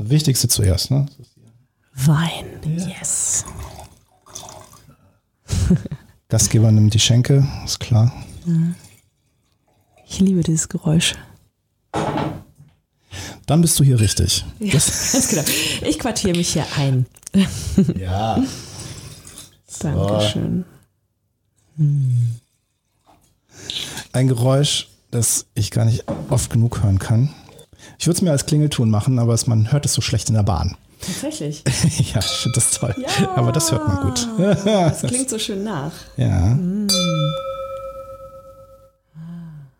Wichtigste zuerst, ne? Wein, yes. Gastgeber nimmt die Schenke, ist klar. Ich liebe dieses Geräusch. Dann bist du hier richtig. Ja, ganz genau. Ich quartiere mich hier ein. Ja. Dankeschön. Ein Geräusch, das ich gar nicht oft genug hören kann. Ich würde es mir als Klingelton machen, aber es, man hört es so schlecht in der Bahn. Tatsächlich. ja, ich finde das toll. Ja. Aber das hört man gut. Das klingt so schön nach. Ja.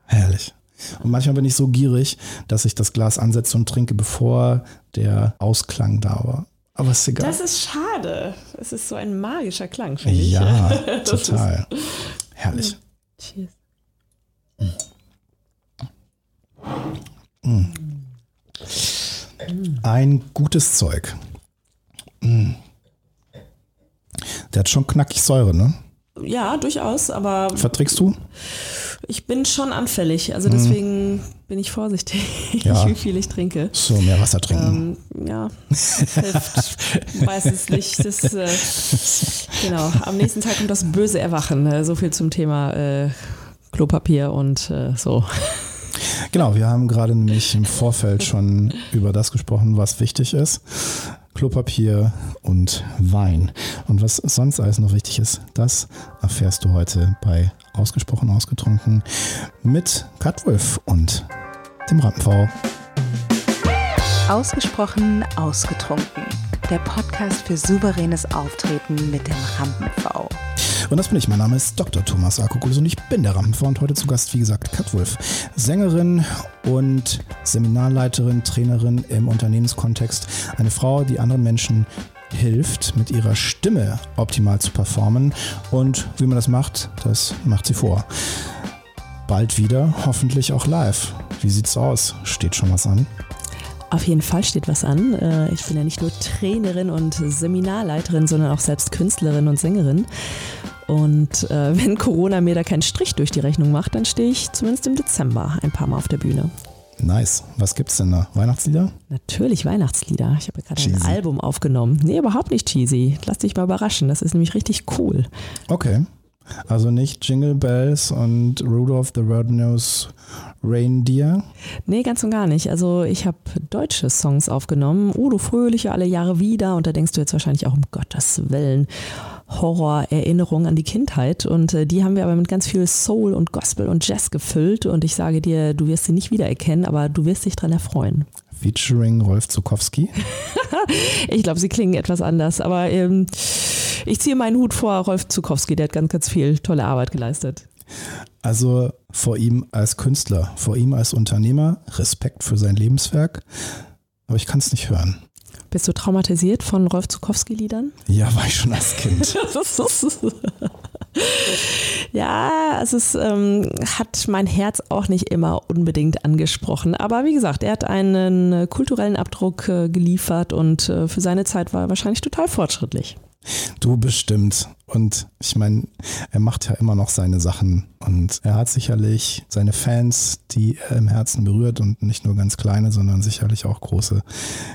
Herrlich. Und manchmal bin ich so gierig, dass ich das Glas ansetze und trinke, bevor der Ausklang da war. Aber ist egal. Das ist schade. Es ist so ein magischer Klang, finde ich. ja, total. Herrlich. Cheers. Ein gutes Zeug. Mm. Der hat schon knackig Säure, ne? Ja, durchaus, aber Verträgst du? ich bin schon anfällig. Also deswegen bin ich vorsichtig. Ja. wie viel ich trinke. So, mehr Wasser trinken. Ähm, ja, hilft. Weiß es nicht. Das, äh, genau. Am nächsten Tag kommt das böse Erwachen. Äh, so viel zum Thema äh, Klopapier und äh, so. Genau, wir haben gerade nämlich im Vorfeld schon über das gesprochen, was wichtig ist. Klopapier und Wein. Und was sonst alles noch wichtig ist, das erfährst du heute bei Ausgesprochen Ausgetrunken mit Katwolf und dem Rampenv. Ausgesprochen ausgetrunken. Der Podcast für souveränes Auftreten mit dem Rampen-V. Und das bin ich. Mein Name ist Dr. Thomas Akokulis und ich bin der Rampenv und heute zu Gast, wie gesagt, Katwolf. Sängerin und Seminarleiterin, Trainerin im Unternehmenskontext. Eine Frau, die anderen Menschen hilft, mit ihrer Stimme optimal zu performen. Und wie man das macht, das macht sie vor. Bald wieder, hoffentlich auch live. Wie sieht's aus? Steht schon was an? Auf jeden Fall steht was an. Äh, Ich bin ja nicht nur Trainerin und Seminarleiterin, sondern auch selbst Künstlerin und Sängerin. Und äh, wenn Corona mir da keinen Strich durch die Rechnung macht, dann stehe ich zumindest im Dezember ein paar Mal auf der Bühne. Nice. Was gibt's denn da? Weihnachtslieder? Natürlich Weihnachtslieder. Ich habe ja gerade ein. Album aufgenommen. Nee, überhaupt nicht cheesy. Lass dich mal überraschen. Das ist nämlich richtig cool. Okay. Also nicht Jingle Bells und Rudolph the Red-Nosed Reindeer. Nee, ganz und gar nicht. Also ich habe deutsche Songs aufgenommen. Oh, du Fröhliche, alle Jahre wieder. Und da denkst du jetzt wahrscheinlich auch, um Gottes Willen, Horror-Erinnerungen an die Kindheit. Und äh, die haben wir aber mit ganz viel Soul und Gospel und Jazz gefüllt. Und ich sage dir, du wirst sie nicht wiedererkennen, aber du wirst dich dran erfreuen. Featuring Rolf Zukowski. Ich glaube, sie klingen etwas anders. Aber ähm, ich ziehe meinen Hut vor Rolf Zukowski. Der hat ganz, ganz viel tolle Arbeit geleistet. Also vor ihm als Künstler, vor ihm als Unternehmer, Respekt für sein Lebenswerk. Aber ich kann es nicht hören. Bist du traumatisiert von Rolf Zukowski-Liedern? Ja, war ich schon als Kind. ja, es ist, ähm, hat mein Herz auch nicht immer unbedingt angesprochen. Aber wie gesagt, er hat einen äh, kulturellen Abdruck äh, geliefert und äh, für seine Zeit war er wahrscheinlich total fortschrittlich. Du bestimmt. Und ich meine, er macht ja immer noch seine Sachen. Und er hat sicherlich seine Fans, die er im Herzen berührt und nicht nur ganz kleine, sondern sicherlich auch große.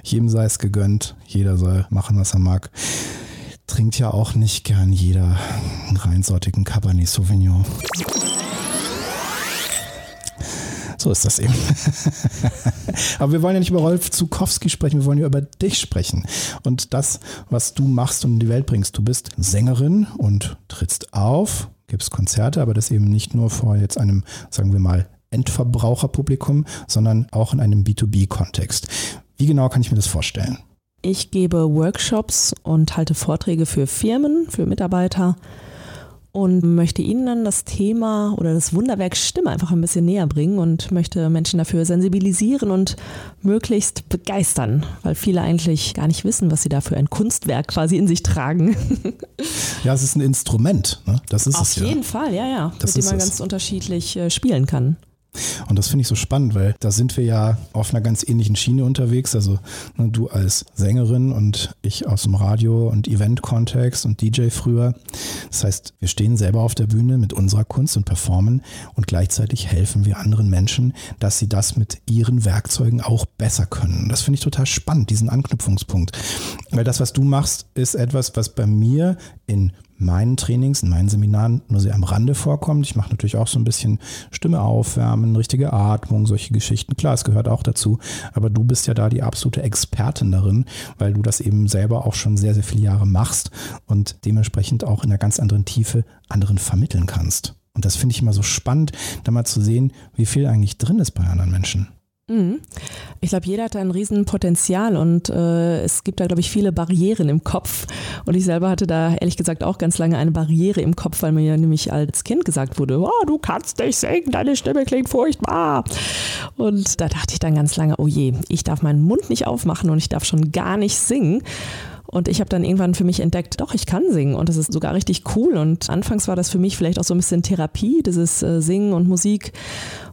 Jedem sei es gegönnt. Jeder soll machen, was er mag. Trinkt ja auch nicht gern jeder einen reinsortigen Cabernet Sauvignon. So ist das eben. Aber wir wollen ja nicht über Rolf Zukowski sprechen, wir wollen ja über dich sprechen. Und das, was du machst und in die Welt bringst. Du bist Sängerin und trittst auf, gibst Konzerte, aber das eben nicht nur vor jetzt einem, sagen wir mal, Endverbraucherpublikum, sondern auch in einem B2B-Kontext. Wie genau kann ich mir das vorstellen? Ich gebe Workshops und halte Vorträge für Firmen, für Mitarbeiter und möchte Ihnen dann das Thema oder das Wunderwerk Stimme einfach ein bisschen näher bringen und möchte Menschen dafür sensibilisieren und möglichst begeistern, weil viele eigentlich gar nicht wissen, was sie da für ein Kunstwerk quasi in sich tragen. Ja, es ist ein Instrument, ne? Das ist Auf es ja. jeden Fall, ja, ja, Das mit dem man ganz unterschiedlich äh, spielen kann. Und das finde ich so spannend, weil da sind wir ja auf einer ganz ähnlichen Schiene unterwegs. Also ne, du als Sängerin und ich aus dem Radio- und Event-Kontext und DJ früher. Das heißt, wir stehen selber auf der Bühne mit unserer Kunst und performen und gleichzeitig helfen wir anderen Menschen, dass sie das mit ihren Werkzeugen auch besser können. Das finde ich total spannend, diesen Anknüpfungspunkt. Weil das, was du machst, ist etwas, was bei mir in meinen Trainings, in meinen Seminaren nur sehr am Rande vorkommt. Ich mache natürlich auch so ein bisschen Stimme aufwärmen, richtige Atmung, solche Geschichten. Klar, es gehört auch dazu. Aber du bist ja da die absolute Expertin darin, weil du das eben selber auch schon sehr, sehr viele Jahre machst und dementsprechend auch in einer ganz anderen Tiefe anderen vermitteln kannst. Und das finde ich immer so spannend, da mal zu sehen, wie viel eigentlich drin ist bei anderen Menschen. Mhm. Ich glaube, jeder hat da ein Riesenpotenzial und äh, es gibt da, glaube ich, viele Barrieren im Kopf. Und ich selber hatte da ehrlich gesagt auch ganz lange eine Barriere im Kopf, weil mir ja nämlich als Kind gesagt wurde, oh, du kannst nicht singen, deine Stimme klingt furchtbar. Und da dachte ich dann ganz lange, oh je, ich darf meinen Mund nicht aufmachen und ich darf schon gar nicht singen. Und ich habe dann irgendwann für mich entdeckt, doch, ich kann singen und das ist sogar richtig cool. Und anfangs war das für mich vielleicht auch so ein bisschen Therapie, dieses äh, Singen und Musik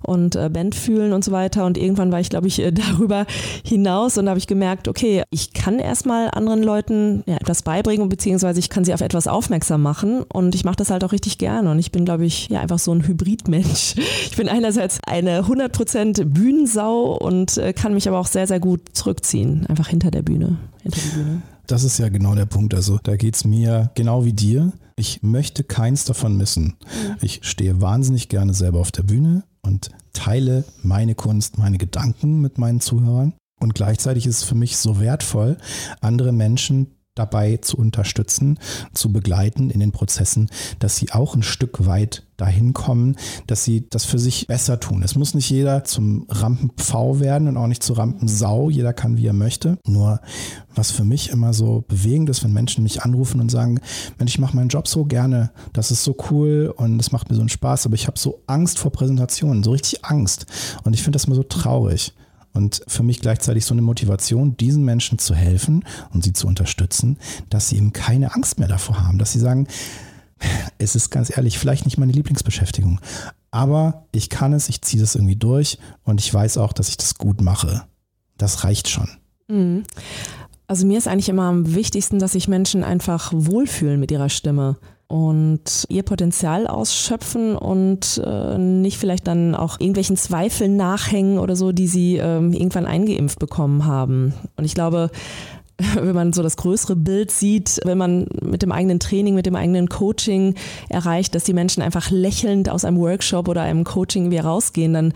und äh, Band fühlen und so weiter. Und irgendwann war ich, glaube ich, äh, darüber hinaus und habe ich gemerkt, okay, ich kann erstmal anderen Leuten ja, etwas beibringen, beziehungsweise ich kann sie auf etwas aufmerksam machen und ich mache das halt auch richtig gerne. Und ich bin, glaube ich, ja einfach so ein Hybridmensch. Ich bin einerseits eine 100% Bühnensau und äh, kann mich aber auch sehr, sehr gut zurückziehen, einfach hinter der Bühne. Hinter die Bühne. Das ist ja genau der Punkt. Also da geht es mir genau wie dir. Ich möchte keins davon missen. Mhm. Ich stehe wahnsinnig gerne selber auf der Bühne und teile meine Kunst, meine Gedanken mit meinen Zuhörern. Und gleichzeitig ist es für mich so wertvoll, andere Menschen dabei zu unterstützen, zu begleiten in den Prozessen, dass sie auch ein Stück weit dahin kommen, dass sie das für sich besser tun. Es muss nicht jeder zum Rampenpfau werden und auch nicht zur Rampensau. Jeder kann, wie er möchte. Nur was für mich immer so bewegend ist, wenn Menschen mich anrufen und sagen, Mensch, ich mache meinen Job so gerne, das ist so cool und es macht mir so einen Spaß, aber ich habe so Angst vor Präsentationen, so richtig Angst. Und ich finde das immer so traurig. Und für mich gleichzeitig so eine Motivation, diesen Menschen zu helfen und sie zu unterstützen, dass sie eben keine Angst mehr davor haben, dass sie sagen, es ist ganz ehrlich, vielleicht nicht meine Lieblingsbeschäftigung, aber ich kann es, ich ziehe das irgendwie durch und ich weiß auch, dass ich das gut mache. Das reicht schon. Mhm. Also mir ist eigentlich immer am wichtigsten, dass sich Menschen einfach wohlfühlen mit ihrer Stimme und ihr Potenzial ausschöpfen und äh, nicht vielleicht dann auch irgendwelchen Zweifeln nachhängen oder so, die sie ähm, irgendwann eingeimpft bekommen haben. Und ich glaube, wenn man so das größere Bild sieht, wenn man mit dem eigenen Training, mit dem eigenen Coaching erreicht, dass die Menschen einfach lächelnd aus einem Workshop oder einem Coaching wieder rausgehen, dann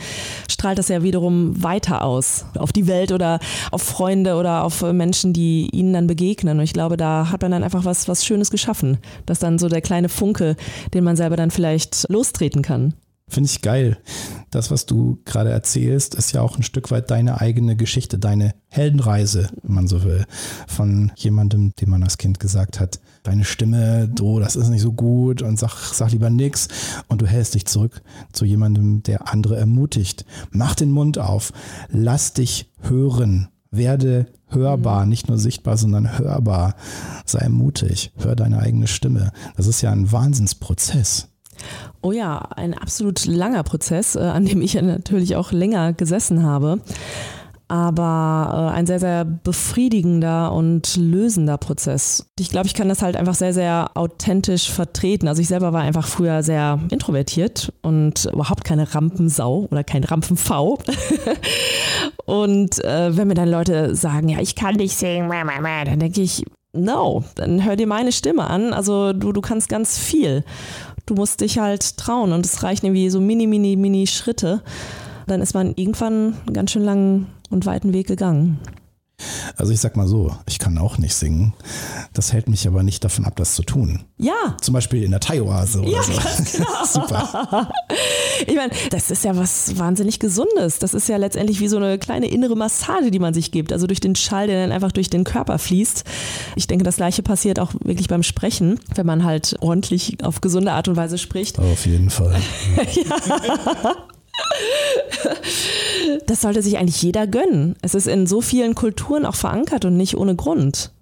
strahlt das ja wiederum weiter aus auf die Welt oder auf Freunde oder auf Menschen, die ihnen dann begegnen. Und ich glaube, da hat man dann einfach was, was Schönes geschaffen. Das ist dann so der kleine Funke, den man selber dann vielleicht lostreten kann. Finde ich geil. Das, was du gerade erzählst, ist ja auch ein Stück weit deine eigene Geschichte, deine Heldenreise, wenn man so will. Von jemandem, dem man als Kind gesagt hat, deine Stimme, du, das ist nicht so gut und sag, sag lieber nix. Und du hältst dich zurück zu jemandem, der andere ermutigt. Mach den Mund auf. Lass dich hören. Werde hörbar, mhm. nicht nur sichtbar, sondern hörbar. Sei mutig. Hör deine eigene Stimme. Das ist ja ein Wahnsinnsprozess. Oh ja, ein absolut langer Prozess, äh, an dem ich natürlich auch länger gesessen habe. Aber äh, ein sehr, sehr befriedigender und lösender Prozess. Ich glaube, ich kann das halt einfach sehr, sehr authentisch vertreten. Also ich selber war einfach früher sehr introvertiert und überhaupt keine Rampensau oder kein Rampenv. und äh, wenn mir dann Leute sagen, ja, ich kann nicht singen, dann denke ich, no, dann hör dir meine Stimme an. Also du, du kannst ganz viel du musst dich halt trauen und es reichen irgendwie so mini, mini, mini Schritte. Dann ist man irgendwann einen ganz schön langen und weiten Weg gegangen. Also ich sag mal so, ich kann auch nicht singen. Das hält mich aber nicht davon ab, das zu tun. Ja. Zum Beispiel in der Thai-Oase oder ja, so. Genau. Super. Ich meine, das ist ja was wahnsinnig Gesundes. Das ist ja letztendlich wie so eine kleine innere Massage, die man sich gibt. Also durch den Schall, der dann einfach durch den Körper fließt. Ich denke, das gleiche passiert auch wirklich beim Sprechen, wenn man halt ordentlich auf gesunde Art und Weise spricht. Auf jeden Fall. ja. Das sollte sich eigentlich jeder gönnen. Es ist in so vielen Kulturen auch verankert und nicht ohne Grund.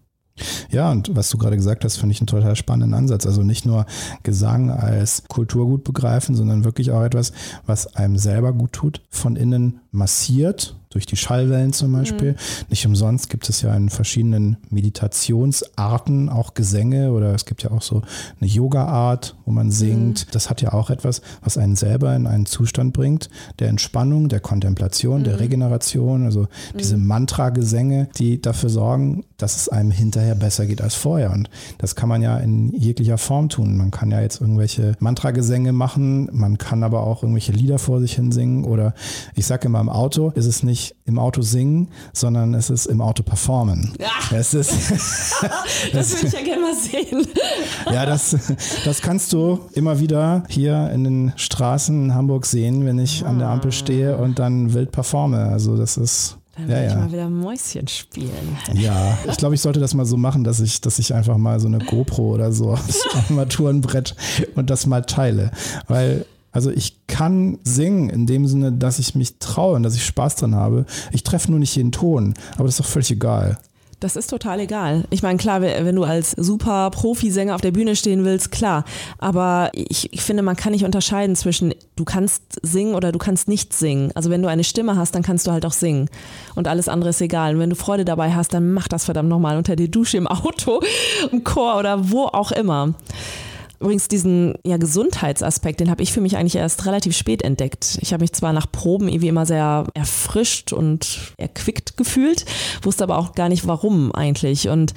Ja, und was du gerade gesagt hast, finde ich einen total spannenden Ansatz. Also nicht nur Gesang als Kulturgut begreifen, sondern wirklich auch etwas, was einem selber gut tut, von innen massiert durch die Schallwellen zum Beispiel. Mhm. Nicht umsonst gibt es ja in verschiedenen Meditationsarten auch Gesänge oder es gibt ja auch so eine Yoga-Art, wo man singt. Mhm. Das hat ja auch etwas, was einen selber in einen Zustand bringt, der Entspannung, der Kontemplation, mhm. der Regeneration, also diese mhm. Mantra-Gesänge, die dafür sorgen, dass es einem hinterher besser geht als vorher. Und das kann man ja in jeglicher Form tun. Man kann ja jetzt irgendwelche Mantra-Gesänge machen, man kann aber auch irgendwelche Lieder vor sich hin singen oder ich sage immer im Auto ist es nicht im Auto singen, sondern es ist im Auto performen. Ja. Es ist, das würde ich ja gerne mal sehen. ja, das, das kannst du immer wieder hier in den Straßen in Hamburg sehen, wenn ich an der Ampel stehe und dann wild performe. Also das ist dann ja, ja. ich mal wieder Mäuschen spielen. Ja, ich glaube, ich sollte das mal so machen, dass ich, dass ich einfach mal so eine GoPro oder so aufs Armaturenbrett und das mal teile. Weil also ich kann singen in dem Sinne, dass ich mich traue und dass ich Spaß dran habe. Ich treffe nur nicht jeden Ton, aber das ist doch völlig egal. Das ist total egal. Ich meine, klar, wenn du als super Profisänger auf der Bühne stehen willst, klar. Aber ich, ich, finde, man kann nicht unterscheiden zwischen, du kannst singen oder du kannst nicht singen. Also wenn du eine Stimme hast, dann kannst du halt auch singen. Und alles andere ist egal. Und wenn du Freude dabei hast, dann mach das verdammt nochmal unter die Dusche im Auto, im Chor oder wo auch immer. Übrigens diesen ja, Gesundheitsaspekt, den habe ich für mich eigentlich erst relativ spät entdeckt. Ich habe mich zwar nach Proben irgendwie immer sehr erfrischt und erquickt gefühlt, wusste aber auch gar nicht warum eigentlich. Und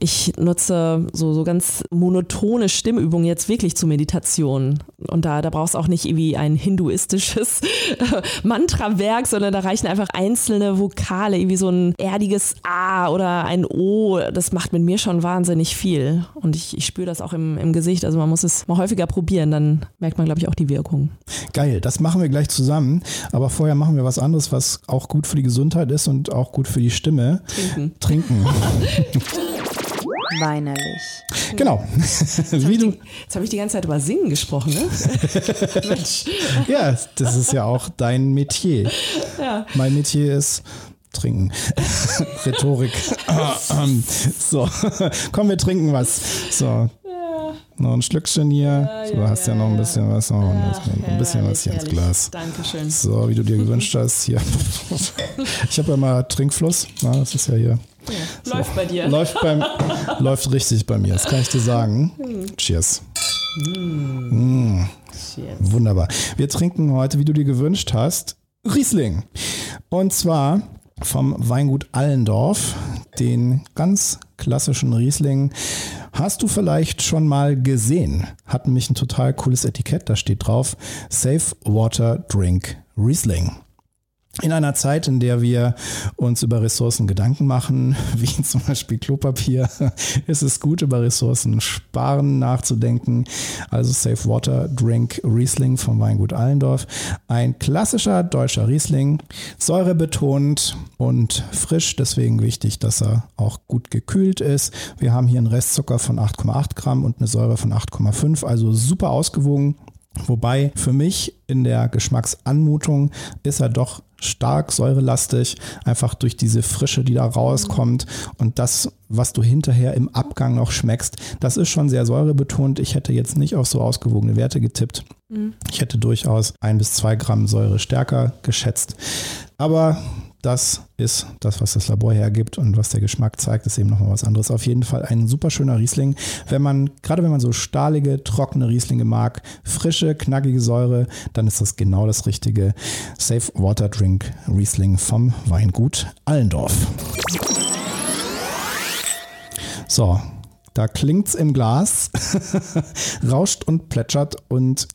ich nutze so, so ganz monotone Stimmübungen jetzt wirklich zur Meditation. Und da, da brauchst auch nicht irgendwie ein hinduistisches Mantrawerk, sondern da reichen einfach einzelne Vokale, irgendwie so ein erdiges A oder ein O. Das macht mit mir schon wahnsinnig viel. Und ich, ich spüre das auch im, im Gesicht. Also man muss es mal häufiger probieren, dann merkt man, glaube ich, auch die Wirkung. Geil, das machen wir gleich zusammen. Aber vorher machen wir was anderes, was auch gut für die Gesundheit ist und auch gut für die Stimme. Trinken. Trinken. Weinerlich. Genau. Jetzt habe ich, hab ich, die ganze Zeit über Singen gesprochen, ne? Mensch. Ja, das ist ja auch dein Metier. Ja. Mein Metier ist trinken. Rhetorik. so, komm, wir trinken was. So, noch ein Schlückchen hier. Ja, so, du hast ja, ja, noch ein bisschen was. Noch ja, ein bisschen was hier ins Glas. Dankeschön. So, wie du dir gewünscht hast. Hier. Ich habe ja mal Trinkfluss. Na, das ist ja hier. So. Läuft bei dir. Läuft, beim, läuft richtig bei mir, das kann ich dir sagen. Hm. Cheers. Mm. Mm. Cheers. Wunderbar. Wir trinken heute, wie du dir gewünscht hast, Riesling. Und zwar vom Weingut Allendorf, den ganz klassischen Riesling Hast du vielleicht schon mal gesehen? Hat nämlich ein total cooles Etikett, da steht drauf Safe Water Drink Riesling. In einer Zeit, in der wir uns über Ressourcen Gedanken machen, wie zum Beispiel Klopapier, ist es gut, über Ressourcen sparen nachzudenken. Also Safe Water Drink Riesling vom Weingut Allendorf. Ein klassischer deutscher Riesling, säurebetont und frisch, deswegen wichtig, dass er auch gut gekühlt ist. Wir haben hier einen Restzucker von 8,8 Gramm und eine Säure von 8,5, also super ausgewogen. Wobei für mich in der Geschmacksanmutung ist er doch stark säurelastig, einfach durch diese Frische, die da rauskommt und das, was du hinterher im Abgang noch schmeckst, das ist schon sehr säurebetont. Ich hätte jetzt nicht auf so ausgewogene Werte getippt. Mhm. Ich hätte durchaus ein bis zwei Gramm Säure stärker geschätzt. Aber das ist das, was das Labor hergibt und was der Geschmack zeigt, ist eben nochmal was anderes. Auf jeden Fall ein super schöner Riesling. Wenn man, gerade wenn man so stahlige, trockene Rieslinge mag, frische, knackige Säure, dann ist das genau das richtige Safe Water Drink Riesling vom Weingut Allendorf. So, da klingt's im Glas, rauscht und plätschert und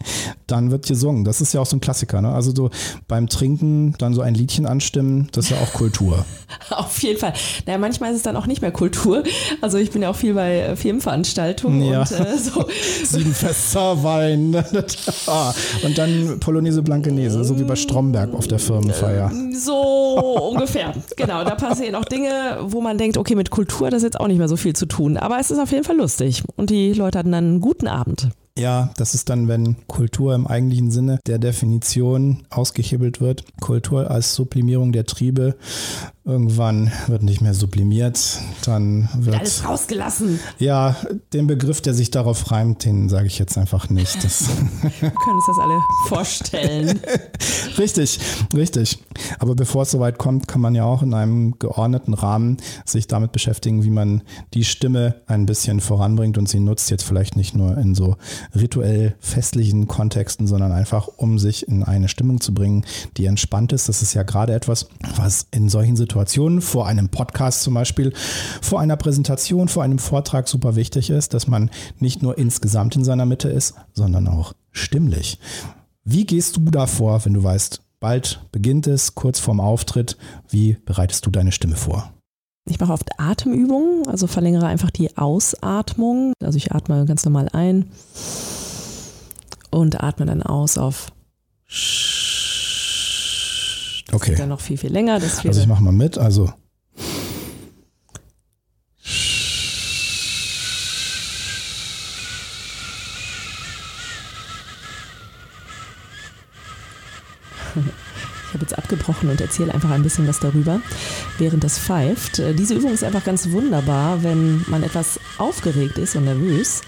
dann wird gesungen. Das ist ja auch so ein Klassiker. Ne? Also so beim Trinken dann so ein Liedchen anstimmen, das ist ja auch Kultur. Auf jeden Fall. Naja, manchmal ist es dann auch nicht mehr Kultur. Also ich bin ja auch viel bei äh, Firmenveranstaltungen ja. und äh, so. Siebenfester Wein. Ah, und dann Polonaise Blankenese, so wie bei Stromberg auf der Firmenfeier. So ungefähr. Genau, da passieren auch Dinge, wo man denkt, okay, mit Kultur das ist jetzt auch nicht mehr so viel zu tun. Aber es ist auf jeden Fall lustig. Und die Leute hatten dann einen guten Abend. Ja, das ist dann, wenn Kultur im eigentlichen Sinne der Definition ausgehebelt wird. Kultur als Sublimierung der Triebe Irgendwann wird nicht mehr sublimiert, dann wird alles rausgelassen. Ja, den Begriff, der sich darauf reimt, den sage ich jetzt einfach nicht. Das Wir können uns das alle vorstellen. richtig, richtig. Aber bevor es soweit kommt, kann man ja auch in einem geordneten Rahmen sich damit beschäftigen, wie man die Stimme ein bisschen voranbringt und sie nutzt jetzt vielleicht nicht nur in so rituell festlichen Kontexten, sondern einfach, um sich in eine Stimmung zu bringen, die entspannt ist. Das ist ja gerade etwas, was in solchen Situationen Situationen, vor einem Podcast zum Beispiel, vor einer Präsentation, vor einem Vortrag super wichtig ist, dass man nicht nur insgesamt in seiner Mitte ist, sondern auch stimmlich. Wie gehst du davor, wenn du weißt, bald beginnt es, kurz vorm Auftritt? Wie bereitest du deine Stimme vor? Ich mache oft Atemübungen, also verlängere einfach die Ausatmung. Also ich atme ganz normal ein und atme dann aus auf Okay. Dann noch viel, viel länger. Das also ich mache mal mit. Also Ich habe jetzt abgebrochen und erzähle einfach ein bisschen was darüber, während das pfeift. Diese Übung ist einfach ganz wunderbar, wenn man etwas aufgeregt ist und nervös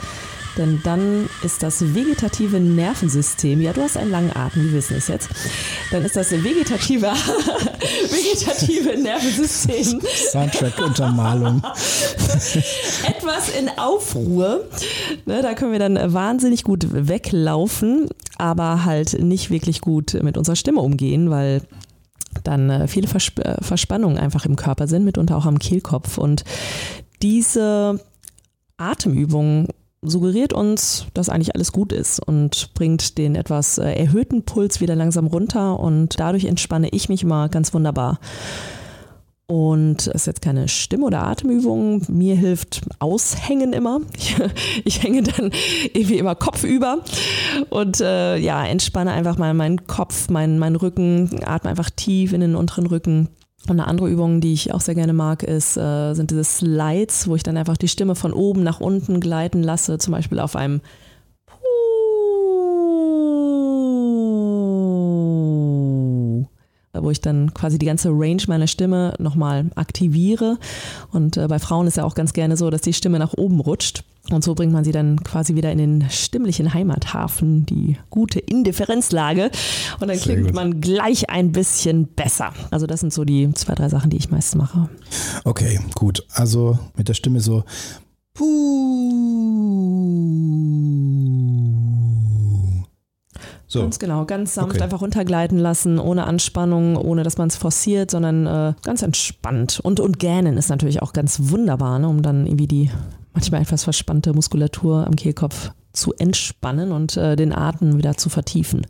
denn dann ist das vegetative Nervensystem, ja, du hast einen langen Atem, wir wissen es jetzt, dann ist das vegetative, vegetative Nervensystem. Soundtrack-Untermalung. etwas in Aufruhr. Ne, da können wir dann wahnsinnig gut weglaufen, aber halt nicht wirklich gut mit unserer Stimme umgehen, weil dann äh, viele Versp äh, Verspannungen einfach im Körper sind, mitunter auch am Kehlkopf. Und diese Atemübungen suggeriert uns, dass eigentlich alles gut ist und bringt den etwas äh, erhöhten Puls wieder langsam runter und dadurch entspanne ich mich immer ganz wunderbar. Und es ist jetzt keine Stimme- oder Atemübung. Mir hilft Aushängen immer. Ich, ich hänge dann irgendwie immer kopfüber und äh, ja, entspanne einfach mal meinen Kopf, meinen, meinen Rücken, atme einfach tief in den unteren Rücken und eine andere Übung, die ich auch sehr gerne mag, ist, äh, sind diese Slides, wo ich dann einfach die Stimme von oben nach unten gleiten lasse, zum Beispiel auf einem wo ich dann quasi die ganze Range meiner Stimme nochmal aktiviere. Und äh, bei Frauen ist ja auch ganz gerne so, dass die Stimme nach oben rutscht. Und so bringt man sie dann quasi wieder in den stimmlichen Heimathafen, die gute Indifferenzlage. Und dann Sehr klingt gut. man gleich ein bisschen besser. Also das sind so die zwei, drei Sachen, die ich meist mache. Okay, gut. Also mit der Stimme so. So. Ganz genau, ganz sanft okay. einfach runtergleiten lassen, ohne Anspannung, ohne dass man es forciert, sondern äh, ganz entspannt. Und, und gähnen ist natürlich auch ganz wunderbar, ne, um dann irgendwie die manchmal etwas verspannte Muskulatur am Kehlkopf zu entspannen und äh, den Atem wieder zu vertiefen.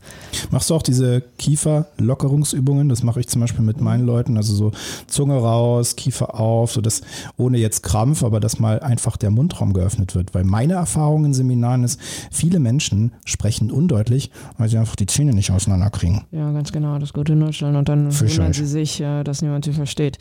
Machst du auch diese Kieferlockerungsübungen? Das mache ich zum Beispiel mit meinen Leuten. Also so Zunge raus, Kiefer auf, so dass ohne jetzt Krampf, aber dass mal einfach der Mundraum geöffnet wird. Weil meine Erfahrung in Seminaren ist, viele Menschen sprechen undeutlich, weil sie einfach die Zähne nicht auseinanderkriegen. Ja, ganz genau. Das gute Nuscheln und dann wundern sie sich, äh, dass niemand sie versteht.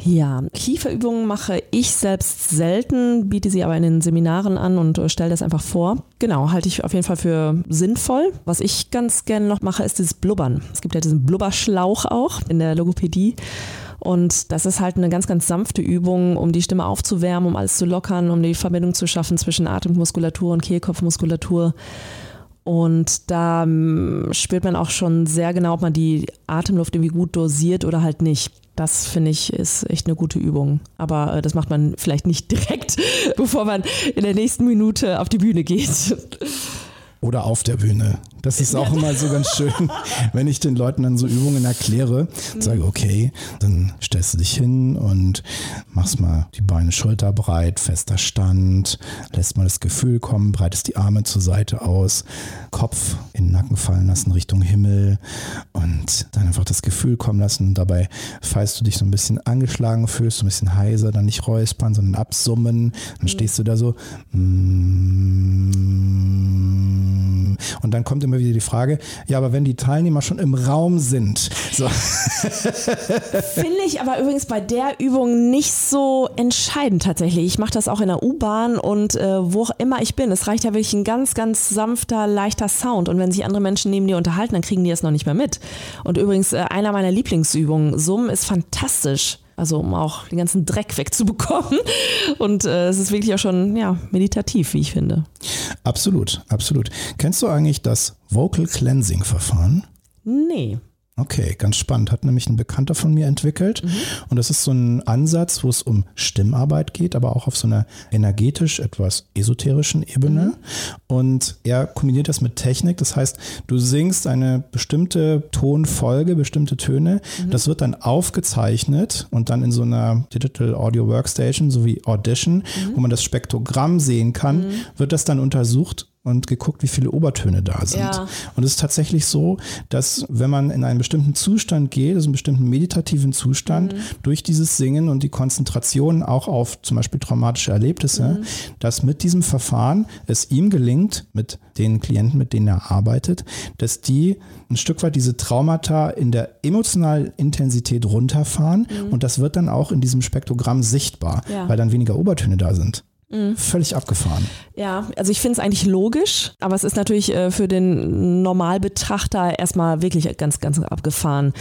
Ja, Kieferübungen mache ich selbst selten, biete sie aber in den Seminaren an und äh, stelle das einfach vor. Genau, halte ich auf jeden Fall für sinnvoll. Was ich ganz gerne noch mache, ist dieses Blubbern. Es gibt ja diesen Blubberschlauch auch in der Logopädie. Und das ist halt eine ganz, ganz sanfte Übung, um die Stimme aufzuwärmen, um alles zu lockern, um die Verbindung zu schaffen zwischen Atemmuskulatur und Kehlkopfmuskulatur. Und da mm, spürt man auch schon sehr genau, ob man die Atemluft irgendwie gut dosiert oder halt nicht. Das finde ich ist echt eine gute Übung. Aber äh, das macht man vielleicht nicht direkt, bevor man in der nächsten Minute auf die Bühne geht. Oder auf der Bühne. Das ist auch immer so ganz schön, wenn ich den Leuten dann so Übungen erkläre, sage, okay, dann stellst du dich hin und machst mal die Beine schulterbreit, fester Stand, lässt mal das Gefühl kommen, breitest die Arme zur Seite aus, Kopf in den Nacken fallen lassen Richtung Himmel und dann einfach das Gefühl kommen lassen. Dabei, falls du dich so ein bisschen angeschlagen fühlst, so ein bisschen heiser, dann nicht räuspern, sondern absummen, dann stehst du da so. Mm, Und dann kommt immer wieder die Frage, ja, aber wenn die Teilnehmer schon im Raum sind. So. Finde ich aber übrigens bei der Übung nicht so entscheidend tatsächlich. Ich mache das auch in der U-Bahn und äh, wo auch immer ich bin. Es reicht ja wirklich ein ganz, ganz sanfter, leichter Sound. Und wenn sich andere Menschen neben dir unterhalten, dann kriegen die es noch nicht mehr mit. Und übrigens, äh, einer meiner Lieblingsübungen, Summen, ist fantastisch. Also um auch den ganzen Dreck wegzubekommen. Und äh, es ist wirklich auch schon ja, meditativ, wie ich finde. Absolut, absolut. Kennst du eigentlich das Vocal Cleansing Verfahren? Nee. Okay, ganz spannend. Hat nämlich ein Bekannter von mir entwickelt. Mhm. Und das ist so ein Ansatz, wo es um Stimmarbeit geht, aber auch auf so einer energetisch etwas esoterischen Ebene. Mhm. Und er kombiniert das mit Technik. Das heißt, du singst eine bestimmte Tonfolge, bestimmte Töne. Mhm. Das wird dann aufgezeichnet und dann in so einer Digital Audio Workstation sowie Audition, mhm. wo man das Spektrogramm sehen kann, mhm. wird das dann untersucht und geguckt, wie viele Obertöne da sind. Ja. Und es ist tatsächlich so, dass wenn man in einen bestimmten Zustand geht, also einen bestimmten meditativen Zustand, mhm. durch dieses Singen und die Konzentration auch auf zum Beispiel traumatische Erlebnisse, mhm. dass mit diesem Verfahren es ihm gelingt, mit den Klienten, mit denen er arbeitet, dass die ein Stück weit diese Traumata in der emotionalen Intensität runterfahren mhm. und das wird dann auch in diesem Spektrogramm sichtbar, ja. weil dann weniger Obertöne da sind. Mhm. Völlig abgefahren. Ja, also ich finde es eigentlich logisch, aber es ist natürlich äh, für den Normalbetrachter erstmal wirklich ganz, ganz abgefahren.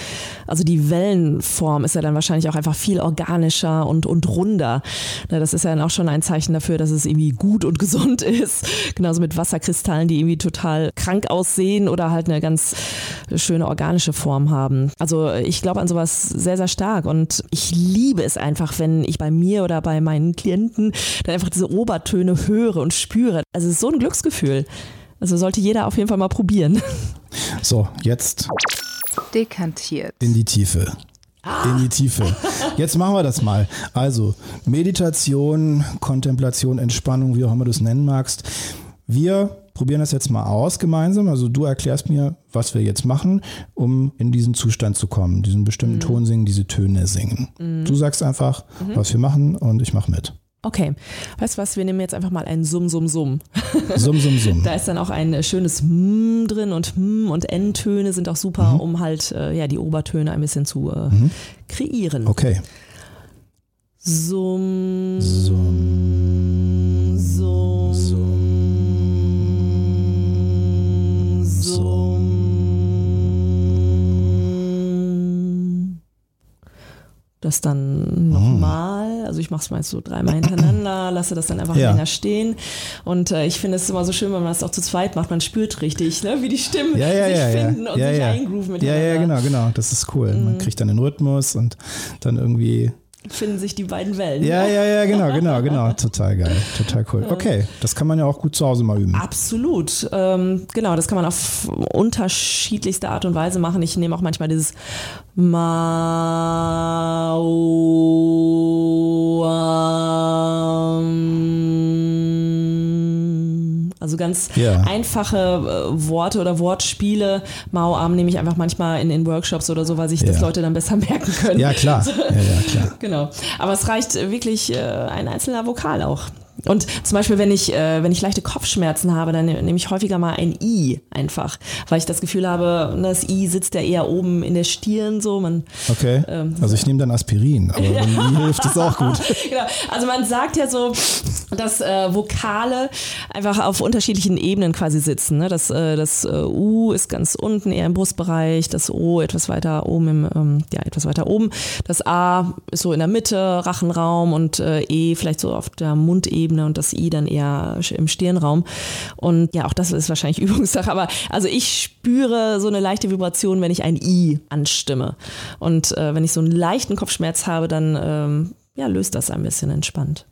Also die Wellenform ist ja dann wahrscheinlich auch einfach viel organischer und, und runder. Na, das ist ja dann auch schon ein Zeichen dafür, dass es irgendwie gut und gesund ist. Genauso mit Wasserkristallen, die irgendwie total krank aussehen oder halt eine ganz schöne organische Form haben. Also ich glaube an sowas sehr, sehr stark und ich liebe es einfach, wenn ich bei mir oder bei meinen Klienten dann einfach diese Obertöne höre und spüre. Also es ist so ein Glücksgefühl. Also sollte jeder auf jeden Fall mal probieren. So, jetzt dekantiert. In die Tiefe. In die Tiefe. Jetzt machen wir das mal. Also Meditation, Kontemplation, Entspannung, wie auch immer du es nennen magst. Wir probieren das jetzt mal aus gemeinsam. Also du erklärst mir, was wir jetzt machen, um in diesen Zustand zu kommen, diesen bestimmten mhm. Ton singen, diese Töne singen. Mhm. Du sagst einfach, mhm. was wir machen und ich mache mit. Okay, weißt du was, wir nehmen jetzt einfach mal ein Summ, Summ, Summ. Summ, Summ, Summ. da ist dann auch ein schönes M drin und M und N-Töne sind auch super, mhm. um halt äh, ja, die Obertöne ein bisschen zu äh, mhm. kreieren. Okay. Summ. Summ. Das dann nochmal. Also ich mache es meist so dreimal hintereinander, lasse das dann einfach ja. länger stehen. Und äh, ich finde es immer so schön, wenn man das auch zu zweit macht. Man spürt richtig, ne, wie die Stimmen ja, ja, sich finden und sich eingrooven miteinander. Ja, ja, genau, genau. Das ist cool. Mhm. Man kriegt dann den Rhythmus und dann irgendwie finden sich die beiden Wellen. Ja, ja, ja, genau, genau, genau. Total geil. Total cool. Okay, das kann man ja auch gut zu Hause mal üben. Absolut. Ähm, genau, das kann man auf unterschiedlichste Art und Weise machen. Ich nehme auch manchmal dieses Mau. Also ganz yeah. einfache äh, Worte oder Wortspiele. Mauarm nehme ich einfach manchmal in, in Workshops oder so, weil sich yeah. das Leute dann besser merken können. Ja, klar. ja, ja, klar. genau. Aber es reicht wirklich äh, ein einzelner Vokal auch. Und zum Beispiel, wenn ich, äh, wenn ich leichte Kopfschmerzen habe, dann nehme ich häufiger mal ein I einfach, weil ich das Gefühl habe, ne, das I sitzt ja eher oben in der Stirn so. Man, okay. Ähm, also ich nehme dann Aspirin, aber ja. I hilft es auch gut. genau. Also man sagt ja so, dass äh, Vokale einfach auf unterschiedlichen Ebenen quasi sitzen. Ne? Das, äh, das äh, U ist ganz unten, eher im Brustbereich, das O etwas weiter oben, im, ähm, ja, etwas weiter oben. Das A ist so in der Mitte, Rachenraum und äh, E vielleicht so auf der Mundebene Ebene und das I dann eher im Stirnraum. Und ja, auch das ist wahrscheinlich Übungssache, aber also ich spüre so eine leichte Vibration, wenn ich ein I anstimme. Und äh, wenn ich so einen leichten Kopfschmerz habe, dann ähm, ja, löst das ein bisschen entspannt.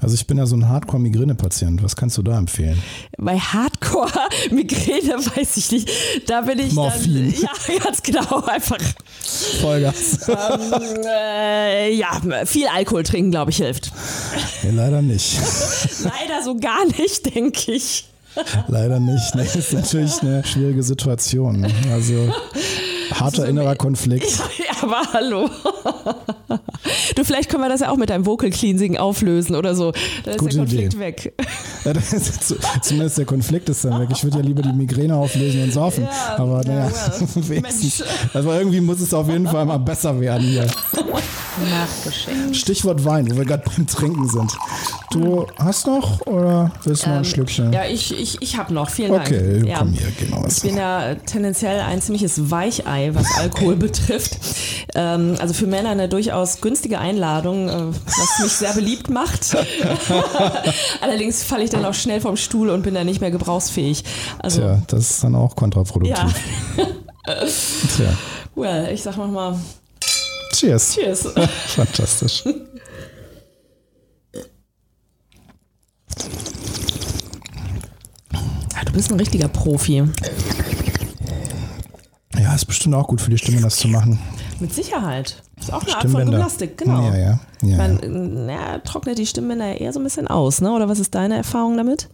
Also ich bin ja so ein Hardcore-Migräne-Patient. Was kannst du da empfehlen? Bei Hardcore-Migräne weiß ich nicht. Da bin ich Morphin. Dann, ja, ganz genau. Einfach. Vollgas. Ähm, äh, ja, viel Alkohol trinken, glaube ich, hilft. Ja, leider nicht. leider so gar nicht, denke ich. Leider nicht. Ne? Das ist natürlich eine schwierige Situation. Also harter so, innerer Konflikt. Ja, aber hallo. du, vielleicht können wir das ja auch mit deinem Vocal Cleansing auflösen oder so. Da ist Gute der Konflikt Idee. weg. Ja, das ist zu- Zumindest der Konflikt ist dann weg. Ich würde ja lieber die Migräne auflösen und saufen. Ja, Aber ja, naja, well, wenigstens. Mensch. Also irgendwie muss es auf jeden Fall mal besser werden hier. Nachgeschenkt. Stichwort Wein, wo wir gerade beim Trinken sind. Du hast noch oder willst du noch ein Schlückchen? Ähm, Ja, ich, ich, ich habe noch. Vielen Dank. Okay, ja. komm hier, genau. Ich bin ja tendenziell ein ziemliches Weichei, was Alkohol betrifft. Ähm, also für Männer eine durchaus günstige Einladung, äh, was mich sehr beliebt macht. Allerdings falle ich dann auch schnell vom Stuhl und bin dann nicht mehr gebrauchsfähig. Also, Tja, das ist dann auch kontraproduktiv. ja, Tja. well, ich sag nochmal Cheers. Cheers. Fantastisch. Du bist ein richtiger Profi. Ja, ist bestimmt auch gut für die Stimme, das zu machen. Mit Sicherheit. Ist auch eine Art von. Gymnastik, genau. Ja, ja. ja, Ich ja. meine, na, trocknet die Stimmbänder eher so ein bisschen aus, ne? Oder was ist deine Erfahrung damit?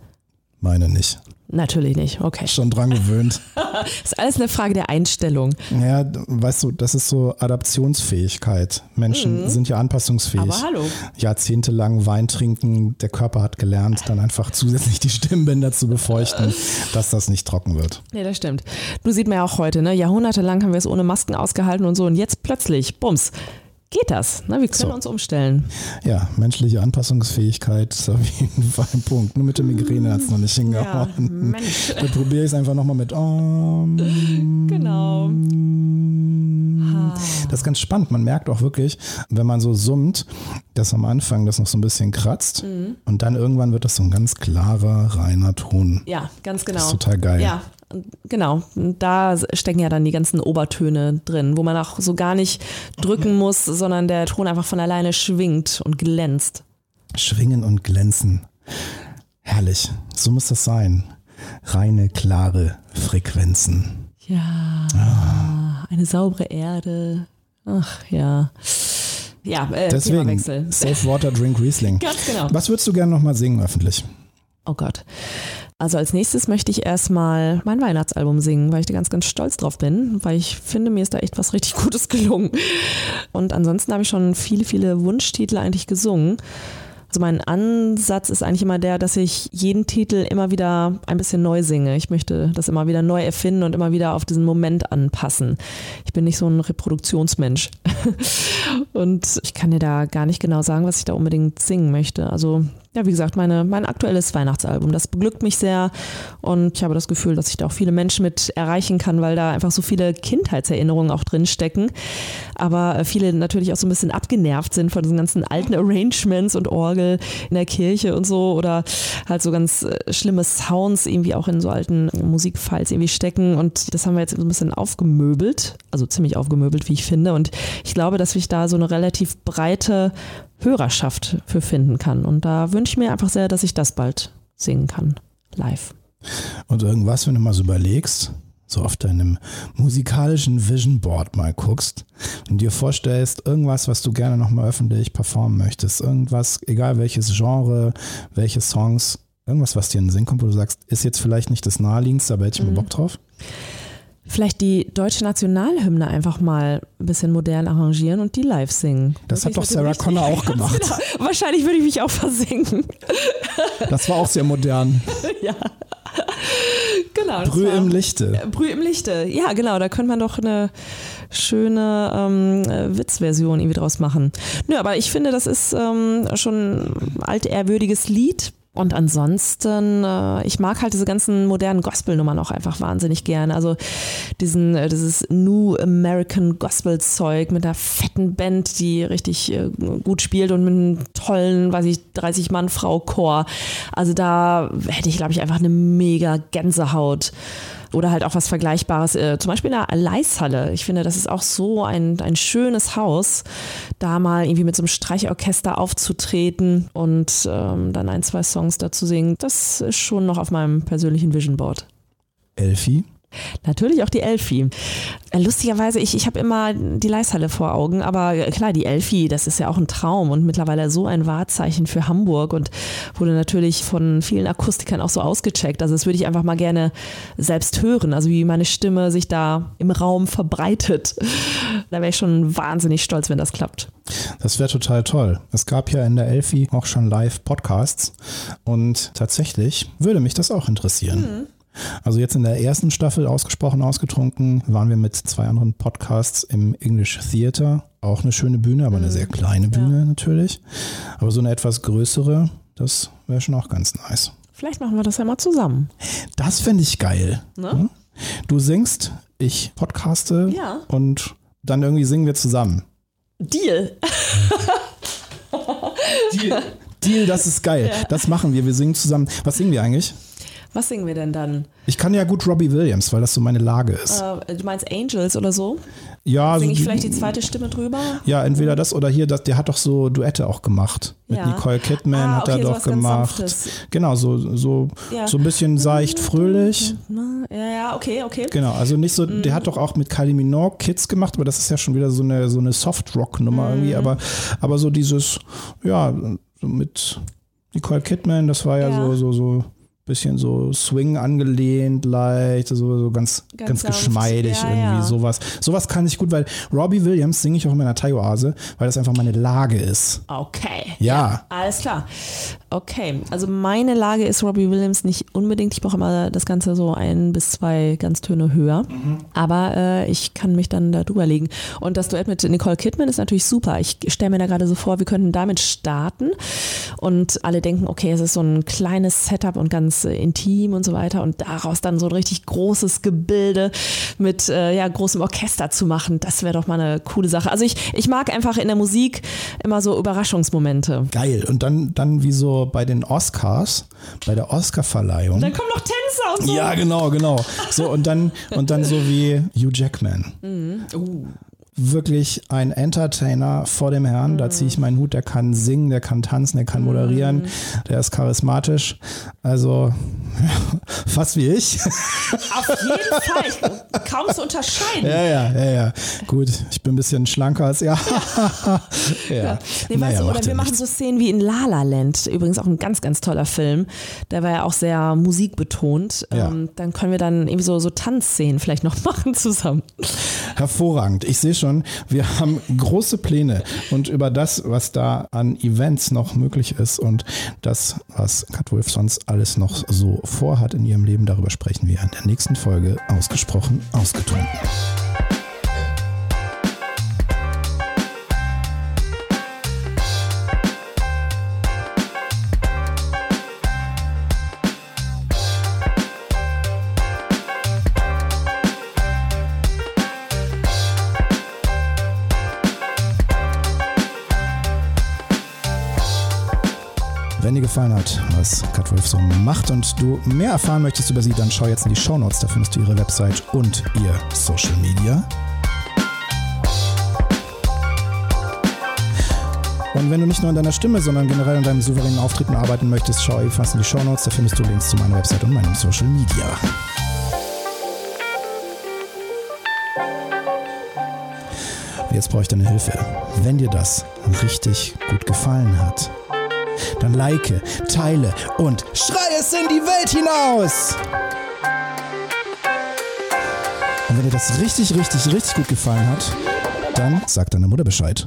Meine nicht. Natürlich nicht, okay. Schon dran gewöhnt. Ist alles eine Frage der Einstellung. Ja, weißt du, das ist so Adaptionsfähigkeit. Menschen sind ja anpassungsfähig. Mhm. Aber hallo. Jahrzehntelang Wein trinken, der Körper hat gelernt, dann einfach zusätzlich die Stimmbänder zu befeuchten, dass das nicht trocken wird. Nee, das stimmt. Du sieht man ja auch heute, ne? Jahrhundertelang haben wir es ohne Masken ausgehalten und so. Und jetzt plötzlich, bums, geht das. Ne? Wir können So. uns umstellen. Ja, menschliche Anpassungsfähigkeit ist auf jeden Fall ein Punkt. Nur mit der Migräne hat es noch nicht Ja, hingehauen. Mensch. Dann probiere ich es einfach nochmal mit. Um, Genau. Das ist ganz spannend. Man merkt auch wirklich, wenn man so summt, dass am Anfang das noch so ein bisschen kratzt Mhm. und dann irgendwann wird das so ein ganz klarer, reiner Ton. Ja, ganz genau. Das ist total geil. Ja, genau. Da stecken ja dann die ganzen Obertöne drin, wo man auch so gar nicht drücken muss, sondern der Ton einfach von alleine schwingt und glänzt. Schwingen und glänzen. Herrlich. So muss das sein. Reine, klare Frequenzen. Ja, Ah. eine saubere Erde. Ach ja. Ja, äh, Deswegen. Safe Water Drink Riesling. Ganz genau. Was würdest du gerne nochmal singen öffentlich? Oh Gott. Also als nächstes möchte ich erstmal mein Weihnachtsalbum singen, weil ich da ganz, ganz stolz drauf bin, weil ich finde, mir ist da echt was richtig Gutes gelungen. Und ansonsten habe ich schon viele, viele Wunschtitel eigentlich gesungen. Also mein Ansatz ist eigentlich immer der, dass ich jeden Titel immer wieder ein bisschen neu singe. Ich möchte das immer wieder neu erfinden und immer wieder auf diesen Moment anpassen. Ich bin nicht so ein Reproduktionsmensch. Und ich kann dir da gar nicht genau sagen, was ich da unbedingt singen möchte. Also, ja, wie gesagt, meine, mein aktuelles Weihnachtsalbum, das beglückt mich sehr und ich habe das Gefühl, dass ich da auch viele Menschen mit erreichen kann, weil da einfach so viele Kindheitserinnerungen auch drin stecken. Aber äh, viele natürlich auch so ein bisschen abgenervt sind von diesen ganzen alten Arrangements und Orgel in der Kirche und so oder halt so ganz äh, schlimme Sounds irgendwie auch in so alten Musikfiles irgendwie stecken und das haben wir jetzt so ein bisschen aufgemöbelt, also ziemlich aufgemöbelt, wie ich finde und ich glaube, dass ich da so eine relativ breite Hörerschaft für finden kann und da wünsche ich mir einfach sehr, dass ich das bald singen kann, live. Und irgendwas, wenn du mal so überlegst, so auf deinem musikalischen Vision Board mal guckst und dir vorstellst, irgendwas, was du gerne nochmal öffentlich performen möchtest, irgendwas, egal welches Genre, welche Songs, irgendwas, was dir in den Sinn kommt, wo du sagst, ist jetzt vielleicht nicht das naheliegendste, aber hätte ich mal Bock drauf? Vielleicht die deutsche Nationalhymne einfach mal ein bisschen modern arrangieren und die live singen. Das hat Wirklich doch mit dem Sarah Connor auch gemacht. Genau. Wahrscheinlich würde ich mich auch versinken. Das war auch sehr modern. ja. Genau. Brühe war- im Lichte. Brühe im Lichte. Ja, genau. Da könnte man doch eine schöne ähm, äh, Witzversion irgendwie draus machen. Nö, aber ich finde, das ist ähm, schon ein altehrwürdiges Lied. Und ansonsten, äh, ich mag halt diese ganzen modernen Gospel-Nummern auch einfach wahnsinnig gern. Also diesen, äh, dieses New American Gospel-Zeug mit einer fetten Band, die richtig äh, gut spielt und mit einem tollen, weiß ich, 30-Mann-Frau-Chor. Also da hätte ich, glaube ich, einfach eine mega Gänsehaut. Oder halt auch was Vergleichbares, äh, zum Beispiel in der Leishalle. Ich finde, das ist auch so ein, ein schönes Haus, da mal irgendwie mit so einem Streichorchester aufzutreten und ähm, dann ein, zwei Songs dazu singen. Das ist schon noch auf meinem persönlichen Vision Board. Elfi, Natürlich auch die Elfi. Äh, lustigerweise, ich, ich habe immer die Leishalle vor Augen, aber klar, die Elfi, das ist ja auch ein Traum und mittlerweile so ein Wahrzeichen für Hamburg und wurde natürlich von vielen Akustikern auch so ausgecheckt. Also das würde ich einfach mal gerne selbst hören, also wie meine Stimme sich da im Raum verbreitet. Da wäre ich schon wahnsinnig stolz, wenn das klappt. Das wäre total toll. Es gab ja in der Elfi auch schon Live-Podcasts und tatsächlich würde mich das auch interessieren. Mhm. Also jetzt in der ersten Staffel ausgesprochen ausgetrunken waren wir mit zwei anderen Podcasts im English Theater. Auch eine schöne Bühne, aber eine mhm. sehr kleine Bühne ja. natürlich. Aber so eine etwas größere, das wäre schon auch ganz nice. Vielleicht machen wir das ja mal zusammen. Das fände ich geil. Ne? Hm? Du singst, ich podcaste ja. und dann irgendwie singen wir zusammen. Deal. Deal. Deal, das ist geil. Ja. Das machen wir. Wir singen zusammen. Was singen wir eigentlich? Was singen wir denn dann? Ich kann ja gut Robbie Williams, weil das so meine Lage ist. Äh, du meinst Angels oder so? Ja. Singe ich vielleicht die zweite Stimme drüber? Ja, entweder das oder hier, das, der hat doch so Duette auch gemacht. Mit ja. Nicole Kidman ah, hat okay, er doch gemacht. Genau, so, so, ja. so ein bisschen seicht, fröhlich. Ja, ja, okay, okay. Genau, also nicht so, mhm. der hat doch auch mit Kylie Minogue Kids gemacht, aber das ist ja schon wieder so eine, so eine Soft-Rock-Nummer mhm. irgendwie, aber, aber so dieses, ja, so mit Nicole Kidman, das war ja, ja. so, so, so bisschen so Swing angelehnt, leicht, so, so ganz, ganz, ganz geschmeidig ja, irgendwie, ja. sowas. Sowas kann ich gut, weil Robbie Williams singe ich auch in meiner Thai-Oase, weil das einfach meine Lage ist. Okay. Ja. ja. Alles klar. Okay, also meine Lage ist Robbie Williams nicht unbedingt. Ich brauche immer das Ganze so ein bis zwei ganz Töne höher. Mhm. Aber äh, ich kann mich dann da drüber legen. Und das Duett mit Nicole Kidman ist natürlich super. Ich stelle mir da gerade so vor, wir könnten damit starten und alle denken, okay, es ist so ein kleines Setup und ganz äh, intim und so weiter und daraus dann so ein richtig großes Gebilde mit äh, ja, großem Orchester zu machen, das wäre doch mal eine coole Sache. Also ich, ich mag einfach in der Musik immer so Überraschungsmomente. Geil. Und dann, dann wie so bei den Oscars, bei der Oscarverleihung. Dann kommen noch Tänzer und so. Ja, genau, genau. So, und dann, und dann so wie Hugh Jackman. Mhm. Uh wirklich ein Entertainer vor dem Herrn. Mhm. Da ziehe ich meinen Hut. Der kann singen, der kann tanzen, der kann moderieren, mhm. der ist charismatisch. Also fast wie ich. Auf jeden Fall. Kaum zu unterscheiden. Ja, ja, ja, ja. Gut, ich bin ein bisschen schlanker als er. ja. ja. Nee, naja, oder wir machen so Szenen wie in La La Land. Übrigens auch ein ganz, ganz toller Film. Der war ja auch sehr musikbetont. Ja. Ähm, dann können wir dann irgendwie so, so Tanzszenen vielleicht noch machen zusammen. Hervorragend. Ich sehe schon, schon, wir haben große Pläne und über das, was da an Events noch möglich ist und das, was Katwolf sonst alles noch so vorhat in ihrem Leben, darüber sprechen wir in der nächsten Folge ausgesprochen ausgetrunken. Dir gefallen hat, was Kat Wolf so macht und du mehr erfahren möchtest über sie, dann schau jetzt in die Show Notes. Da findest du ihre Website und ihr Social Media. Und wenn du nicht nur an deiner Stimme, sondern generell an deinem souveränen Auftreten arbeiten möchtest, schau ebenfalls in die Show Notes. Da findest du Links zu meiner Website und meinem Social Media. Jetzt brauche ich deine Hilfe. Wenn dir das richtig gut gefallen hat, dann like, teile und schrei es in die Welt hinaus! Und wenn dir das richtig, richtig, richtig gut gefallen hat, dann sag deiner Mutter Bescheid.